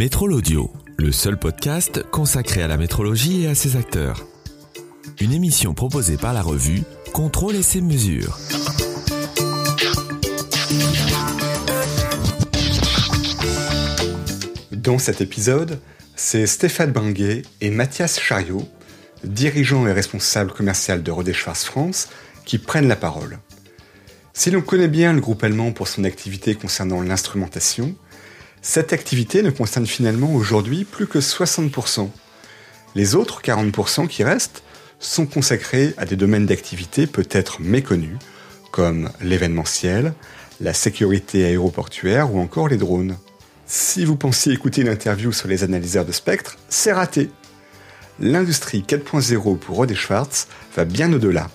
Métrol Audio, le seul podcast consacré à la métrologie et à ses acteurs. Une émission proposée par la revue Contrôle et ses mesures. Dans cet épisode, c'est Stéphane Banguet et Mathias Chariot, dirigeants et responsables commerciaux de Rodé Schwarz France, qui prennent la parole. Si l'on connaît bien le groupe allemand pour son activité concernant l'instrumentation, cette activité ne concerne finalement aujourd'hui plus que 60%. Les autres 40% qui restent sont consacrés à des domaines d'activité peut-être méconnus, comme l'événementiel, la sécurité aéroportuaire ou encore les drones. Si vous pensiez écouter une interview sur les analyseurs de spectre, c'est raté. L'industrie 4.0 pour Rod Schwartz va bien au-delà.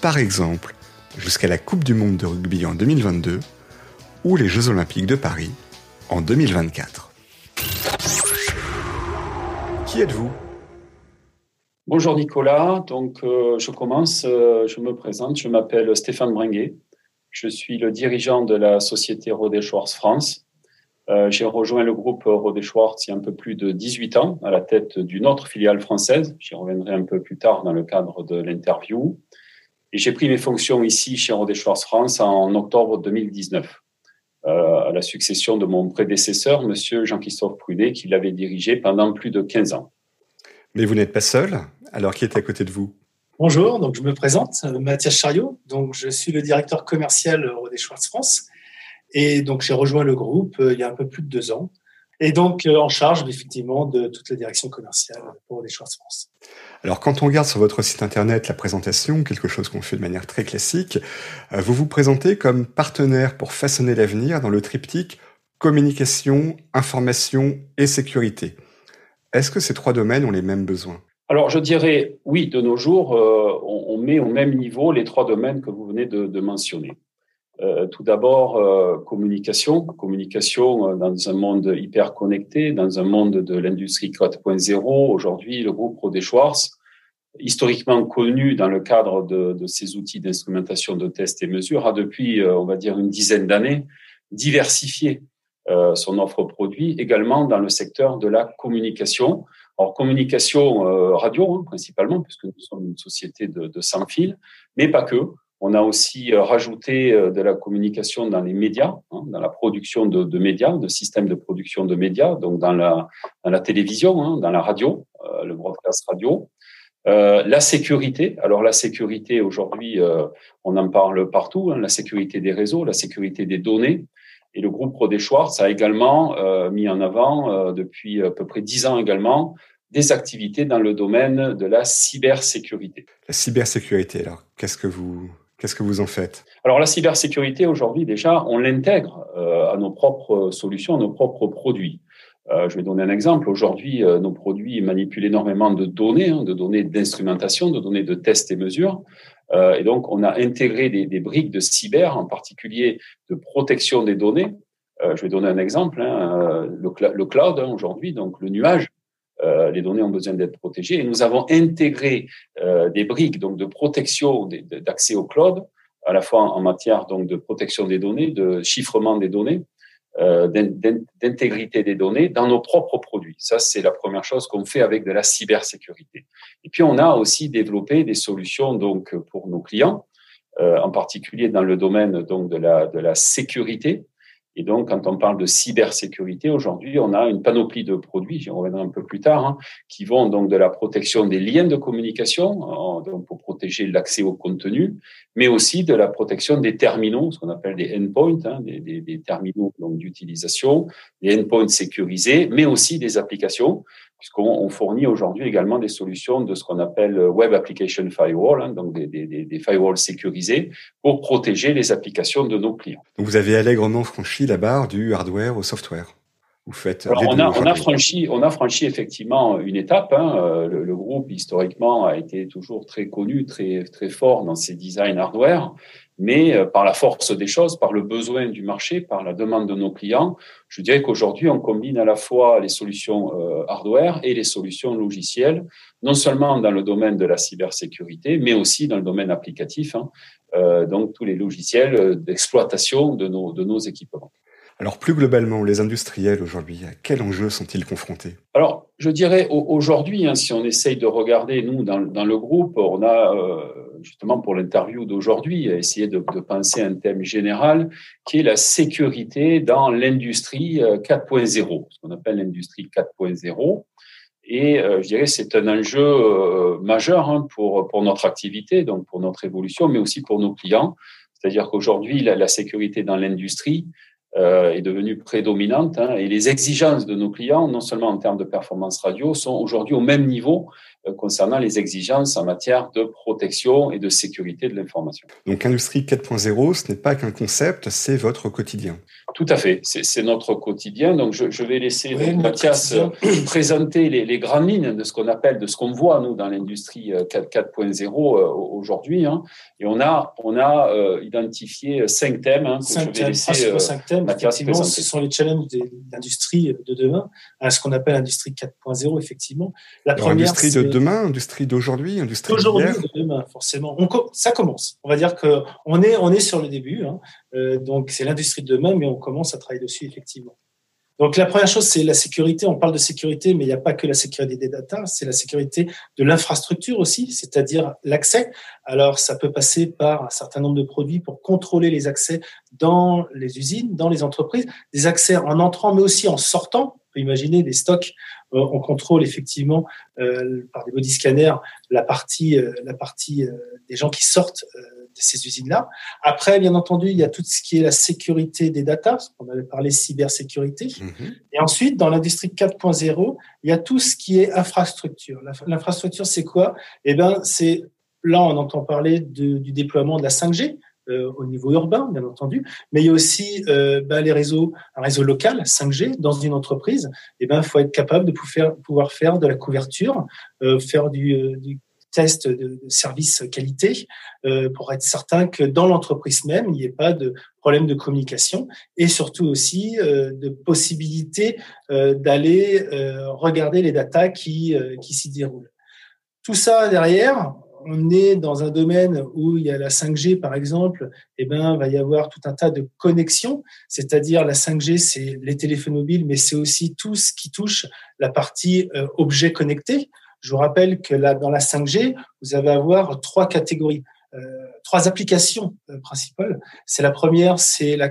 Par exemple, jusqu'à la Coupe du Monde de rugby en 2022 ou les Jeux Olympiques de Paris en 2024. Qui êtes-vous? Bonjour Nicolas, donc euh, je commence, euh, je me présente, je m'appelle Stéphane Bringuet, je suis le dirigeant de la société Rodé Schwartz France. Euh, j'ai rejoint le groupe Rodé Schwartz il y a un peu plus de 18 ans à la tête d'une autre filiale française, j'y reviendrai un peu plus tard dans le cadre de l'interview. Et j'ai pris mes fonctions ici chez Rodé Schwartz France en octobre 2019, euh, à la succession de mon prédécesseur, Monsieur Jean-Christophe Prudet, qui l'avait dirigé pendant plus de 15 ans. Mais vous n'êtes pas seul. Alors, qui est à côté de vous? Bonjour, donc je me présente, euh, Mathias Chariot. Donc, je suis le directeur commercial Rodé Schwartz France. Et donc, j'ai rejoint le groupe euh, il y a un peu plus de deux ans. Et donc, en charge, effectivement, de toute la direction commerciale pour Rodé Schwartz France. Alors quand on regarde sur votre site internet la présentation, quelque chose qu'on fait de manière très classique, euh, vous vous présentez comme partenaire pour façonner l'avenir dans le triptyque communication, information et sécurité. Est-ce que ces trois domaines ont les mêmes besoins? Alors je dirais oui, de nos jours, euh, on, met au même niveau les trois domaines que vous venez de, mentionner. Euh, tout d'abord, communication. Communication dans un monde hyper connecté, dans un monde de l'industrie 4.0. Aujourd'hui, le groupe Rodé Schwartz historiquement connu dans le cadre de, ces outils d'instrumentation de test et mesure, a depuis, euh, on va dire, une dizaine d'années diversifié euh, son offre produit également dans le secteur de la communication. Alors, communication euh, radio, hein, principalement, puisque nous sommes une société de, de sans fil, mais pas que. On a aussi rajouté de la communication dans les médias, hein, dans la production de, médias, de systèmes de production de médias, donc dans la, télévision, hein, dans la radio, le broadcast radio. Euh, la sécurité. Alors la sécurité aujourd'hui, euh, on en parle partout. Hein, la sécurité des réseaux, la sécurité des données. Et le groupe Rodé Schwartz a également euh, mis en avant depuis à peu près dix ans également des activités dans le domaine de la cybersécurité. La cybersécurité. Alors qu'est-ce que vous Qu'est-ce que vous en faites? Alors la cybersécurité aujourd'hui déjà, on l'intègre à nos propres solutions, à nos propres produits. Euh, je vais donner un exemple. Aujourd'hui, euh, nos produits manipulent énormément de données, hein, de données d'instrumentation, de données de tests et mesures. Euh, et donc, on a intégré des, briques de cyber, en particulier de protection des données. je vais donner un exemple. Hein, le, le, cloud, hein, aujourd'hui, donc le nuage, les données ont besoin d'être protégées. Et nous avons intégré des briques donc de protection d'accès au cloud, à la fois en matière donc de protection des données, de chiffrement des données, euh, d'intégrité des données dans nos propres produits. Ça, c'est la première chose qu'on fait avec de la cybersécurité. Et puis, on a aussi développé des solutions donc pour nos clients, euh, en particulier dans le domaine donc de la de la sécurité. Et donc, quand on parle de cybersécurité, aujourd'hui, on a une panoplie de produits, j'y reviendrai un peu plus tard, hein, qui vont donc de la protection des liens de communication, donc pour protéger l'accès au contenu, mais aussi de la protection des terminaux, ce qu'on appelle des endpoints, hein, des, des, des, terminaux d'utilisation, des endpoints sécurisés, mais aussi des applications puisqu'on fournit aujourd'hui également des solutions de ce qu'on appelle Web Application Firewall, hein, donc des, des, des, firewalls sécurisés pour protéger les applications de nos clients. Donc vous avez allègrement franchi la barre du hardware au software. Vous faites Alors on, a, on, a, franchi, on a franchi effectivement une étape. Hein. Le, le, groupe historiquement a été toujours très connu, très très fort dans ses designs hardware mais euh, par la force des choses, par le besoin du marché, par la demande de nos clients, je dirais qu'aujourd'hui, on combine à la fois les solutions euh, hardware et les solutions logicielles, non seulement dans le domaine de la cybersécurité, mais aussi dans le domaine applicatif, hein, euh, donc tous les logiciels d'exploitation de nos, de nos équipements. Alors plus globalement, les industriels aujourd'hui, à quels enjeux sont-ils confrontés? Alors, je dirais aujourd'hui, hein, si on essaye de regarder, nous, dans, le groupe, on a, justement pour l'interview d'aujourd'hui, essayé de, de, penser à un thème général qui est la sécurité dans l'industrie 4.0, euh, ce qu'on appelle l'industrie 4.0. Et euh, je dirais c'est un enjeu majeur hein, pour, pour notre activité, donc pour notre évolution, mais aussi pour nos clients. C'est-à-dire qu'aujourd'hui, la, sécurité dans l'industrie, euh, est devenue prédominante hein, et les exigences de nos clients, non seulement en termes de performance radio, sont aujourd'hui au même niveau euh, concernant les exigences en matière de protection et de sécurité de l'information. Donc Industrie 4.0, ce n'est pas qu'un concept, c'est votre quotidien. Tout à fait, c'est notre quotidien. Donc, je, je vais laisser Mathias euh, présenter les, les, grandes lignes de ce qu'on appelle, de ce qu'on voit nous dans l'industrie 4.0 euh, euh, aujourd'hui. Hein. Et on a, on a identifié cinq thèmes hein, que cinq je vais laisser euh, cinq thèmes. Mathias présenter. Ce sont les challenges de l'industrie de demain, à ce qu'on appelle l'industrie 4.0 effectivement. La Alors, première, de demain, industrie d'aujourd'hui, industrie d'aujourd'hui, de demain, forcément. On, ça commence. On va dire que on est, on est sur le début. Hein. Euh, donc c'est l'industrie de demain, mais on commence à travailler dessus effectivement. Donc la première chose, c'est la sécurité. On parle de sécurité, mais il n'y a pas que la sécurité des data, c'est la sécurité de l'infrastructure aussi, c'est-à-dire l'accès. Alors ça peut passer par un certain nombre de produits pour contrôler les accès dans les usines, dans les entreprises, des accès en entrant, mais aussi en sortant. On peut imaginer des stocks. Euh, on contrôle effectivement euh, par des body scanners la partie, la partie des gens qui sortent ces usines-là. Après, bien entendu, il y a tout ce qui est la sécurité des data, on avait parlé cybersécurité. Mhm. Et ensuite, dans l'industrie 4.0, il y a tout ce qui est infrastructure. L'infrastructure, c'est quoi? Eh ben, c'est là, on entend parler du déploiement de la 5G. Euh, au niveau urbain, bien entendu, mais il y a aussi euh, ben, les réseaux, un réseau local 5G dans une entreprise. Et eh ben, faut être capable de pouvoir, faire de la couverture, euh, faire du, du tests de, service qualité euh, pour être certain que dans l'entreprise même, il n'y ait pas de problème de communication et surtout aussi euh, de possibilité euh, d'aller regarder les datas qui, qui s'y déroulent. Tout ça derrière, on est dans un domaine où il y a la 5G, par exemple, eh ben, va y avoir tout un tas de connexions. C'est-à-dire, la 5G, c'est les téléphones mobiles, mais c'est aussi tout ce qui touche la partie objet connecté. Je vous rappelle que là, dans la 5G, vous allez avoir trois catégories, euh, trois applications euh, principales. C'est la première, c'est la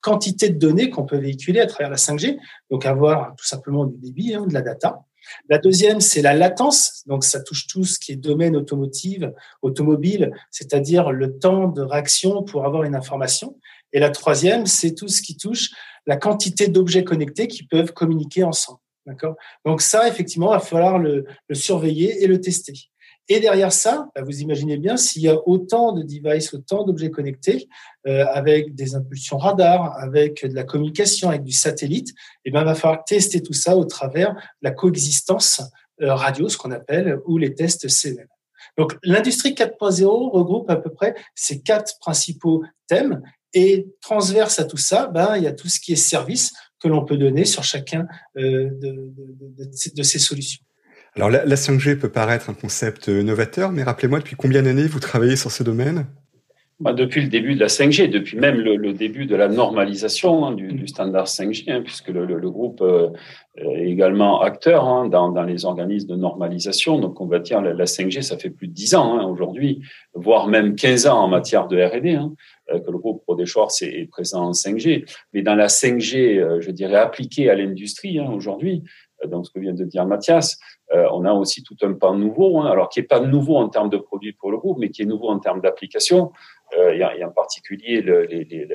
quantité de données qu'on peut véhiculer à travers la 5G, donc avoir tout simplement du débit, hein, de la data. La deuxième, c'est la latence, donc ça touche tout ce qui est domaine automotive, automobile, c'est-à-dire le temps de réaction pour avoir une information. Et la troisième, c'est tout ce qui touche la quantité d'objets connectés qui peuvent communiquer ensemble. D'accord? Donc ça, effectivement, il va falloir le, surveiller et le tester. Et derrière ça, bah, vous imaginez bien, s'il y a autant de devices, autant d'objets connectés, euh, avec des impulsions radar, avec de la communication, avec du satellite, eh ben, il va falloir tester tout ça au travers de la coexistence euh, radio, ce qu'on appelle, ou les tests CNN. Donc l'industrie 4.0 regroupe à peu près ces quatre principaux thèmes et transverse à tout ça, ben, il y a tout ce qui est service que l'on peut donner sur chacun euh, de, ces solutions. Alors la, 5G peut paraître un concept novateur, mais rappelez-moi depuis combien d'années vous travaillez sur ce domaine? Bah, depuis le début de la 5G, depuis même le, début de la normalisation hein, du, standard 5G, hein, puisque le, groupe euh, est également acteur hein, dans, les organismes de normalisation. Donc, on va dire la, la 5G, ça fait plus de 10 ans aujourd'hui, voire même 15 ans en matière de R&D. Euh, que le groupe Prodéchorce est présent en 5G. Mais dans la 5G, euh, je dirais appliquée à l'industrie aujourd'hui, euh, donc ce que vient de dire Mathias, on a aussi tout un pan nouveau, hein, alors qui n'est pas nouveau en termes de produits pour le groupe, mais qui est nouveau en termes d'application. Il, y a en particulier le,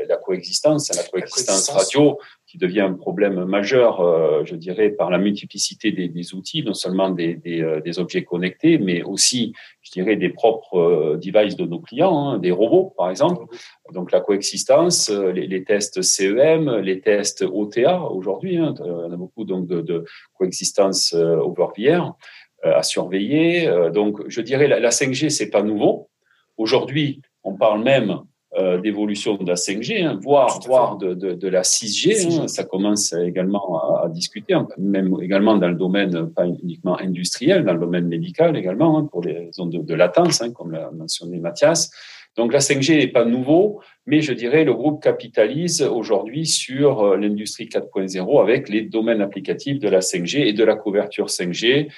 la coexistence, la coexistence radio, qui devient un problème majeur, euh, je dirais, par la multiplicité des, des outils, non seulement des, des, euh, des, objets connectés, mais aussi, je dirais, des propres euh, devices de nos clients, hein, des robots, par exemple. Donc la coexistence, les, les, tests CEM, les tests OTA aujourd'hui, hein, on a beaucoup donc de, de coexistence over VR à surveiller. Donc je dirais la, la 5G, c'est pas nouveau. Aujourd'hui, on parle même euh, d'évolution de la 5G, hein, voire, voire de, de, de, la 6G. Hein, ça commence également à, à, discuter, hein, même également dans le domaine pas uniquement industriel, dans le domaine médical également, hein, pour les zones de, de latence, comme l'a mentionné Mathias. Donc la 5G n'est pas nouveau, mais je dirais le groupe capitalise aujourd'hui sur euh, l'industrie 4.0 avec les domaines applicatifs de la 5G et de la couverture 5G,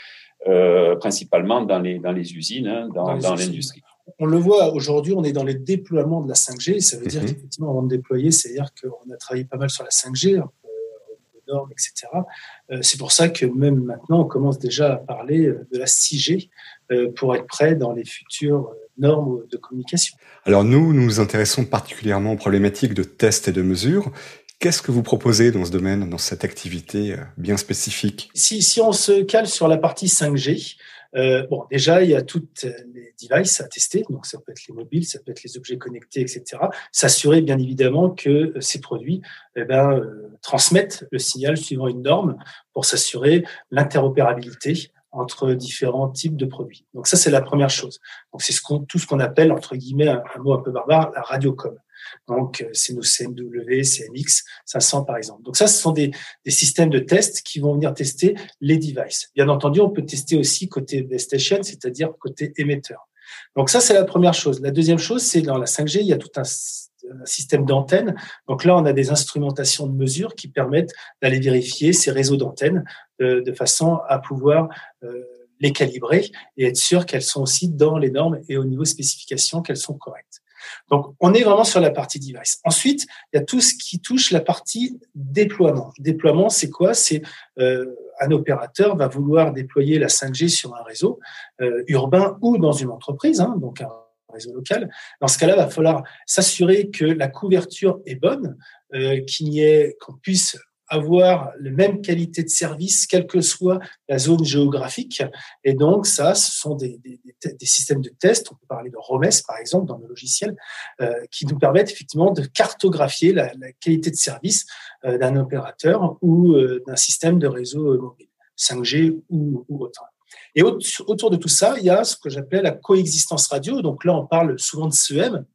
euh, principalement dans les, dans les usines, hein, dans, dans, l'industrie. On le voit aujourd'hui, on est dans les déploiements de la 5G. Ça veut dire mhm. qu'effectivement, avant de déployer, c'est-à-dire qu'on a travaillé pas mal sur la 5G, euh, normes, etc. Euh, c'est pour ça que même maintenant, on commence déjà à parler de la 6G pour être prêt dans les futures normes de communication. Alors nous, nous nous intéressons particulièrement aux problématiques de tests et de mesures. Qu'est-ce que vous proposez dans ce domaine, dans cette activité euh, bien spécifique? Si, si on se cale sur la partie 5G, euh, bon, déjà, il y a toutes les devices à tester, donc ça peut être les mobiles, ça peut être les objets connectés, etc. S'assurer bien évidemment que ces produits eh ben, euh, transmettent le signal suivant une norme pour s'assurer l'interopérabilité entre différents types de produits. Donc ça, c'est la première chose. Donc c'est ce tout ce qu'on appelle, entre guillemets, un, mot un peu barbare, la radiocom. Donc, euh, c'est nos CMW, CMX 500 par exemple. Donc ça, ce sont des, des, systèmes de test qui vont venir tester les devices. Bien entendu, on peut tester aussi côté station, c'est-à-dire côté émetteur. Donc ça, c'est la première chose. La deuxième chose, c'est dans la 5G, il y a tout un système d'antennes. Donc là, on a des instrumentations de mesure qui permettent d'aller vérifier ces réseaux d'antennes de, de, façon à pouvoir euh, les calibrer et être sûr qu'elles sont aussi dans les normes et au niveau spécification qu'elles sont correctes. Donc, on est vraiment sur la partie device. Ensuite, il y a tout ce qui touche la partie déploiement. Déploiement, c'est quoi? C'est euh, un opérateur va vouloir déployer la 5G sur un réseau euh, urbain ou dans une entreprise, hein, donc un réseau local. Dans ce cas-là, il va falloir s'assurer que la couverture est bonne, euh, qu'il y ait, qu'on puisse avoir la même qualité de service, quelle que soit la zone géographique. Et donc, ça, ce sont des, des, systèmes de test. On peut parler de ROMES, par exemple, dans le logiciel, euh, qui nous permettent effectivement de cartographier la, la qualité de service euh, d'un opérateur ou euh, d'un système de réseau mobile, 5G ou, ou autre. Et autour de tout ça, il y a ce que j'appelle la coexistence radio. Donc là, on parle souvent de CEM,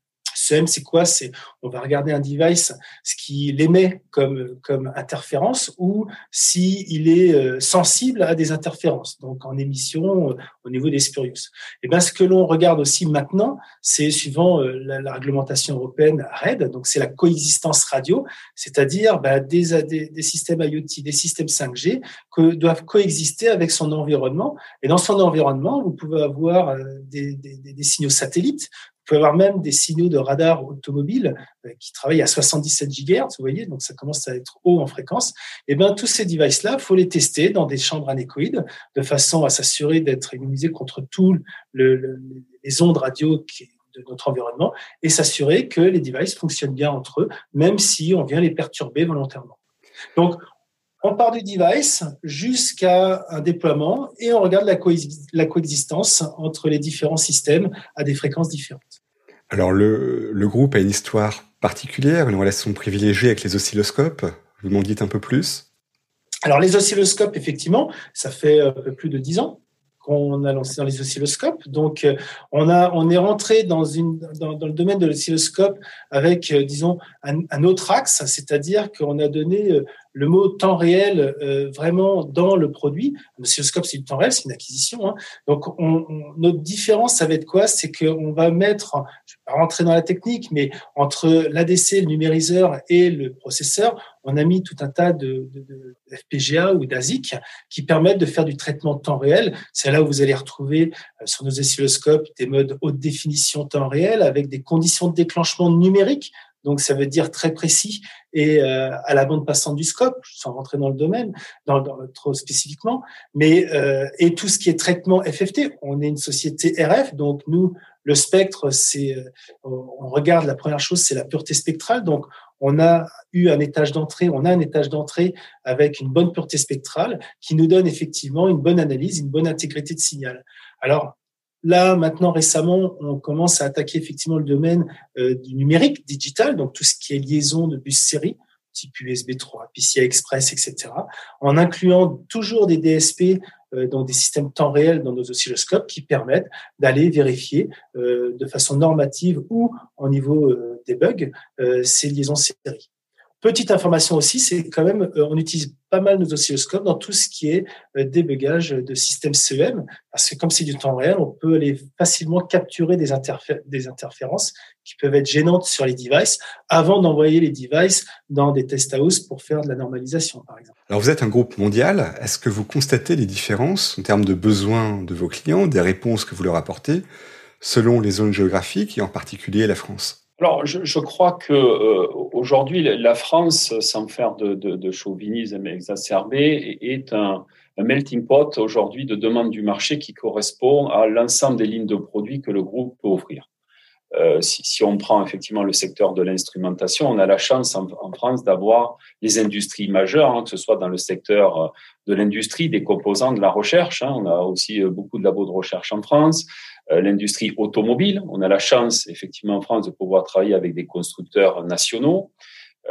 CEM, c'est quoi? C'est on va regarder un device, ce qui l'émet comme comme interférence ou si il est euh, sensible à des interférences, donc en émission euh, au niveau des spurious. Et ben ce que l'on regarde aussi maintenant, c'est suivant euh, la, réglementation européenne RED, donc c'est la coexistence radio, c'est-à-dire ben, des, systèmes IoT, des systèmes 5G que doivent coexister avec son environnement. Et dans son environnement, vous pouvez avoir des, signaux satellites, pouvez avoir même des signaux de radar automobile euh, qui travaillent à 77 GHz, vous voyez, donc ça commence à être haut en fréquence. Et eh bien, tous ces devices-là, faut les tester dans des chambres anéchoïdes de façon à s'assurer d'être immunisé contre tous le, les ondes radio de notre environnement et s'assurer que les devices fonctionnent bien entre eux, même si on vient les perturber volontairement. Donc, on part du device jusqu'à un déploiement et on regarde la, coexistence entre les différents systèmes à des fréquences différentes. Alors le, groupe a une histoire particulière, une relation privilégiée avec les oscilloscopes. Vous m'en dites un peu plus? Alors les oscilloscopes, effectivement, ça fait un peu plus de dix ans qu'on a lancé dans les oscilloscopes. Donc, euh, on, a, on est rentré dans, une, dans, le domaine de l'oscilloscope avec, euh, disons, un, un, autre axe, c'est-à-dire qu'on a donné euh, le mot temps réel euh, vraiment dans le produit. Un oscilloscope, c'est du temps réel, c'est une acquisition. Hein. Donc, on, on, notre différence, ça va être quoi? C'est qu'on va mettre, je ne vais pas rentrer dans la technique, mais entre l'ADC, le numériseur et le processeur, on a mis tout un tas de, de, de FPGA ou d'ASIC qui permettent de faire du traitement temps réel. C'est là où vous allez retrouver euh, sur nos oscilloscopes des modes haute définition temps réel avec des conditions de déclenchement numériques donc ça veut dire très précis et euh, à la bande passante du scope, sans rentrer dans le domaine, dans, dans trop spécifiquement, mais euh, et tout ce qui est traitement FFT. On est une société RF, donc nous le spectre, c'est euh, on regarde la première chose, c'est la pureté spectrale. Donc on a eu un étage d'entrée, on a un étage d'entrée avec une bonne pureté spectrale qui nous donne effectivement une bonne analyse, une bonne intégrité de signal. Alors Là, maintenant, récemment, on commence à attaquer effectivement le domaine euh, du numérique, digital, donc tout ce qui est liaison de bus série, type USB 3, PCI Express, etc., en incluant toujours des DSP, euh, donc des systèmes temps réel dans nos oscilloscopes qui permettent d'aller vérifier euh, de façon normative ou en niveau des bugs ces liaisons série. Petite information aussi, c'est quand même, euh, on utilise pas mal nos oscilloscopes dans tout ce qui est euh, débugage de systèmes CEM, parce que comme c'est du temps réel, on peut aller facilement capturer des, interférences qui peuvent être gênantes sur les devices avant d'envoyer les devices dans des test house pour faire de la normalisation, par exemple. Alors vous êtes un groupe mondial, est-ce que vous constatez les différences en termes de besoins de vos clients, des réponses que vous leur apportez, selon les zones géographiques et en particulier la France? Alors, je, je, crois que euh, aujourd'hui, la France, sans faire de, de, de chauvinisme exacerbé, est un, un melting pot aujourd'hui de demande du marché qui correspond à l'ensemble des lignes de produits que le groupe peut offrir. Euh, si, si, on prend effectivement le secteur de l'instrumentation, on a la chance en, en France d'avoir les industries majeures, hein, que ce soit dans le secteur euh, de l'industrie, des composants, de la recherche. Hein, on a aussi euh, beaucoup de labos de recherche en France. Euh, l'industrie automobile. On a la chance, effectivement, en France, de pouvoir travailler avec des constructeurs nationaux.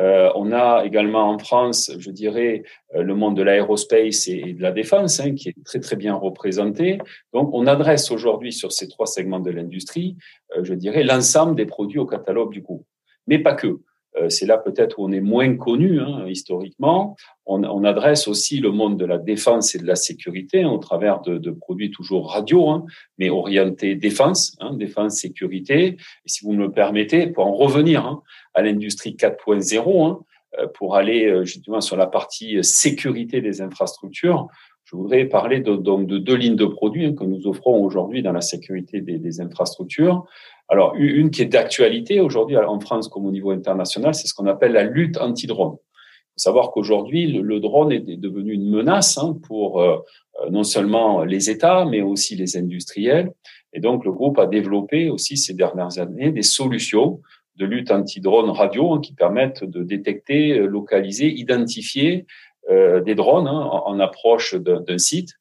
Euh, on a également en France, je dirais, euh, le monde de l'aérospace et, de la défense, hein, qui est très très bien représenté. Donc, on adresse aujourd'hui sur ces trois segments de l'industrie, je dirais, l'ensemble des produits au catalogue du groupe, mais pas que. Euh, c'est là peut-être où on est moins connu hein, historiquement. On, on, adresse aussi le monde de la défense et de la sécurité hein, au travers de, de, produits toujours radio, hein, mais orientés défense, hein, défense, sécurité. Si vous me le permettez, pour en revenir hein, à l'industrie 4.0, euh, pour aller euh, justement sur la partie sécurité des infrastructures, je voudrais parler de, donc de deux lignes de produits que nous offrons aujourd'hui dans la sécurité des, infrastructures. Alors, une qui est d'actualité aujourd'hui en France comme au niveau international, c'est ce qu'on appelle la lutte anti-drone. Savoir qu'aujourd'hui, le, drone est devenu une menace hein, pour euh, euh, non seulement les États, mais aussi les industriels. Et donc, le groupe a développé aussi ces dernières années des solutions de lutte anti-drone radio hein, qui permettent de détecter, localiser, identifier euh, des drones hein, en, approche d'un site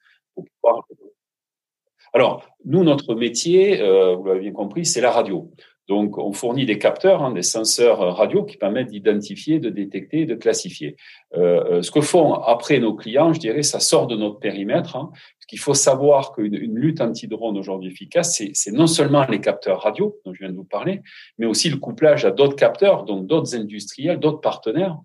alors, nous, notre métier, euh, vous l'avez bien compris, c'est la radio. Donc, on fournit des capteurs, hein, des senseurs radio qui permettent d'identifier, de détecter, de classifier. Euh, euh, ce que font après nos clients, je dirais, ça sort de notre périmètre. Hein, qu'il faut savoir qu'une une lutte anti-drone aujourd'hui efficace, c'est non seulement les capteurs radio dont je viens de vous parler, mais aussi le couplage à d'autres capteurs, donc d'autres industriels, d'autres partenaires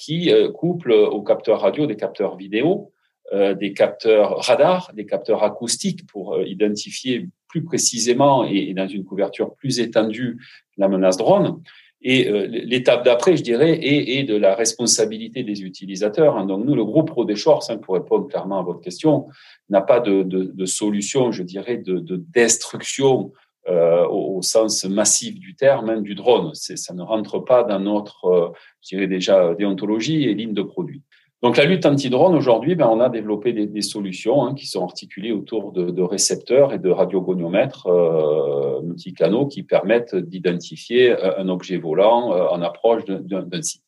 qui euh, couplent aux capteurs radio des capteurs vidéo euh, des capteurs radars, des capteurs acoustiques pour euh, identifier plus précisément et, dans une couverture plus étendue la menace drone. Et euh, l'étape d'après, je dirais, est, de la responsabilité des utilisateurs. Hein. Donc nous, le groupe Pro des Shorts, hein, pour répondre clairement à votre question, n'a pas de, solution, je dirais, de destruction euh, au, sens massif du terme hein, du drone. Ça ne rentre pas dans notre, je dirais déjà, déontologie et ligne de produit. Donc la lutte anti-drone, aujourd'hui, ben, on a développé des, solutions hein, qui sont articulées autour de, récepteurs et de radiogoniomètres euh, multicanaux qui permettent d'identifier euh, un objet volant euh, en approche d'un site.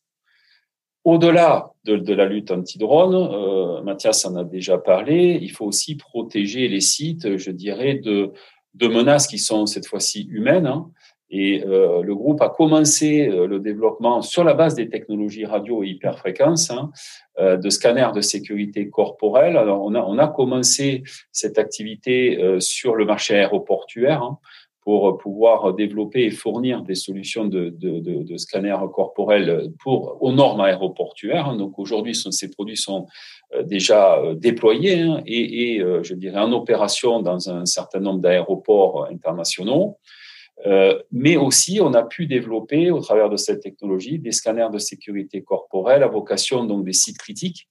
Au-delà de, de, la lutte anti-drone, euh, Mathias en a déjà parlé, il faut aussi protéger les sites, je dirais, de, de menaces qui sont cette fois-ci humaines. Hein, et euh, le groupe a commencé euh, le développement sur la base des technologies radio et hyperfréquence hein, euh, de scanners de sécurité corporelle. Alors on a, on a commencé cette activité euh, sur le marché aéroportuaire hein, pour pouvoir développer et fournir des solutions de, de, de, pour aux normes aéroportuaires. Hein. Donc aujourd'hui, ces produits sont euh, déjà déployés hein, et, je dirais en opération dans un certain nombre d'aéroports internationaux. Euh, mais aussi, on a pu développer, au travers de cette technologie, des scanners de sécurité corporelle à vocation donc des sites critiques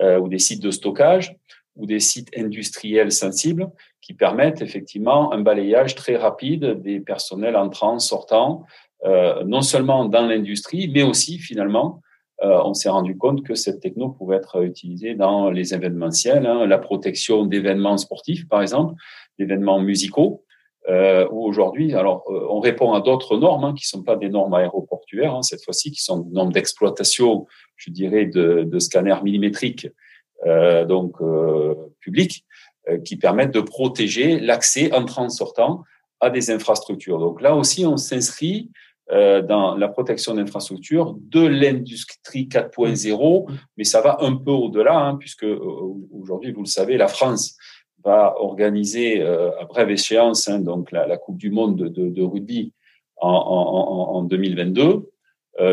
euh, ou des sites de stockage ou des sites industriels sensibles qui permettent effectivement un balayage très rapide des personnels entrants, sortants, euh, non seulement dans l'industrie, mais aussi finalement, euh, on s'est rendu compte que cette techno pouvait être utilisée dans les événementiels, hein, la protection d'événements sportifs, par exemple, d'événements musicaux, euh, où aujourd'hui, alors euh, on répond à d'autres normes hein, qui sont pas des normes aéroportuaires hein, cette fois-ci, qui sont des normes d'exploitation, je dirais, de, de scanners millimétriques, euh, donc euh, publics, qui permettent de protéger l'accès entrant-sortant à des infrastructures. Donc là aussi, on s'inscrit dans la protection d'infrastructures de l'industrie 4.0, mais ça va un peu au-delà, hein, puisque aujourd'hui, vous le savez, la France va organiser euh, à brève échéance hein, donc la, Coupe du Monde de, rugby en, en, en, 2022.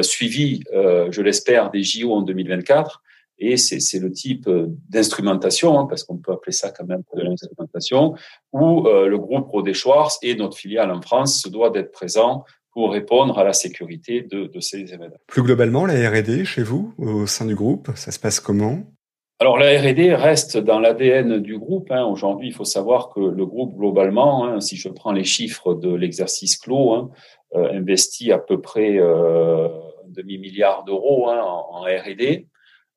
suivi, je l'espère, des JO en 2024. Et c'est le type d'instrumentation, hein, parce qu'on peut appeler ça quand même de l'instrumentation, où le groupe Rodé Schwartz et notre filiale en France se doit d'être présent pour répondre à la sécurité de, de ces événements. Plus globalement, la R&D chez vous, au sein du groupe, ça se passe comment? Alors la R&D reste dans l'ADN du groupe. Hein. Aujourd'hui, il faut savoir que le groupe globalement, hein, si je prends les chiffres de l'exercice clos, hein, euh, investit à peu près euh, un demi milliard d'euros en, en R&D.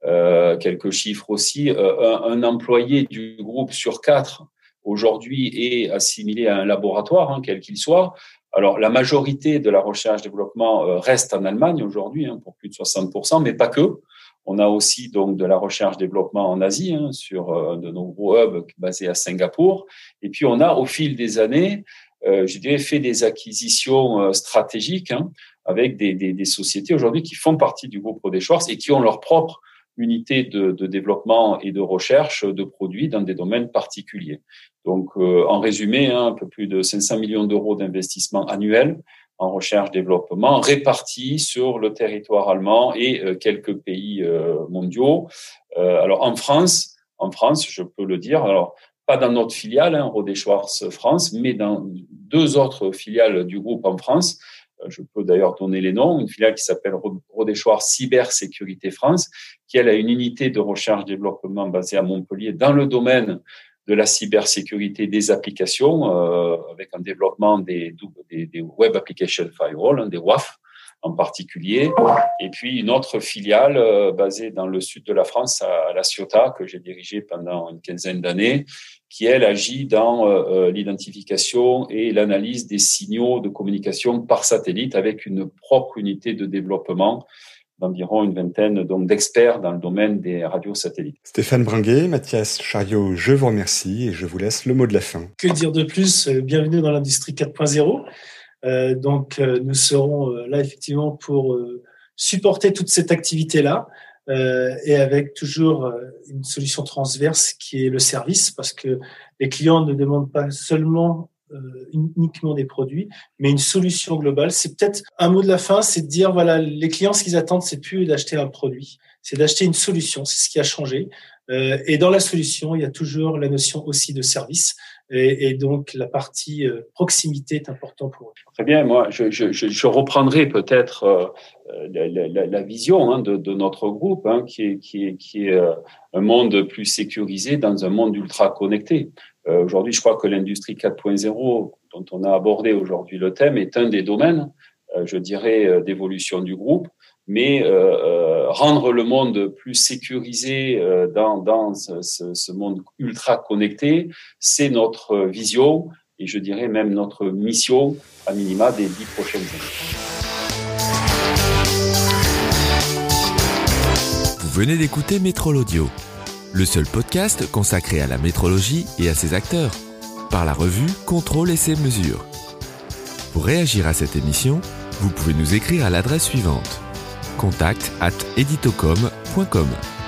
Euh, quelques chiffres aussi. Euh, un, un, employé du groupe sur quatre aujourd'hui est assimilé à un laboratoire, hein, quel qu'il soit. Alors, la majorité de la recherche-développement euh, reste en Allemagne aujourd'hui, hein, pour plus de 60%, mais pas que. On a aussi donc de la recherche-développement en Asie, hein, sur euh, de gros hubs basés à Singapour. Et puis, on a, au fil des années, euh, je dirais, fait des acquisitions euh, stratégiques hein, avec des, des, des sociétés aujourd'hui qui font partie du groupe Rodechors et qui ont leur propre unité de, développement et de recherche de produits dans des domaines particuliers. Donc, euh, en résumé, hein, un peu plus de 500 millions d'euros d'investissement annuel en recherche-développement répartis sur le territoire allemand et euh, quelques pays euh, mondiaux. alors, en France, en France, je peux le dire, alors pas dans notre filiale, hein, Rodé Schwartz France, mais dans deux autres filiales du groupe en France, je peux d'ailleurs donner les noms, une filiale qui s'appelle Rodéchoir Cybersécurité France, qui elle a une unité de recherche-développement basée à Montpellier dans le domaine de la cybersécurité des applications, euh, avec un développement des, des, des Web Application Firewall, hein, des WAF en particulier, et puis une autre filiale euh, basée dans le sud de la France, à, La Ciotat, que j'ai dirigée pendant une quinzaine d'années, qui, elle, agit dans euh, euh, l'identification et l'analyse des signaux de communication par satellite avec une propre unité de développement d'environ une vingtaine donc d'experts dans le domaine des radios satellites. Stéphane Bringuet, Mathias Chariot, je vous remercie et je vous laisse le mot de la fin. Que dire de plus? Bienvenue dans l'industrie 4.0. Euh, donc, euh, nous serons euh, là effectivement pour supporter toute cette activité-là. Euh, et avec toujours une solution transverse qui est le service, parce que les clients ne demandent pas seulement euh, uniquement des produits, mais une solution globale. C'est peut-être un mot de la fin, c'est de dire voilà, les clients, ce qu'ils attendent, c'est plus d'acheter un produit, c'est d'acheter une solution. C'est ce qui a changé. Euh, et dans la solution, il y a toujours la notion aussi de service. Et, donc, la partie euh, proximité est importante pour eux. Très bien. Moi, je, reprendrai peut-être euh, la, vision hein, de, notre groupe, hein, qui est, est un monde plus sécurisé dans un monde ultra connecté. Euh, aujourd'hui, je crois que l'industrie 4.0, dont on a abordé aujourd'hui le thème, est un des domaines, euh, je dirais, euh, d'évolution du groupe. Mais rendre le monde plus sécurisé dans, dans ce, ce, monde ultra connecté, c'est notre vision et je dirais même notre mission à minima des dix prochaines années. Vous venez d'écouter Métrol Audio le seul podcast consacré à la métrologie et à ses acteurs, par la revue Contrôle et ses mesures. Pour réagir à cette émission, vous pouvez nous écrire à l'adresse suivante contact at editocom.com.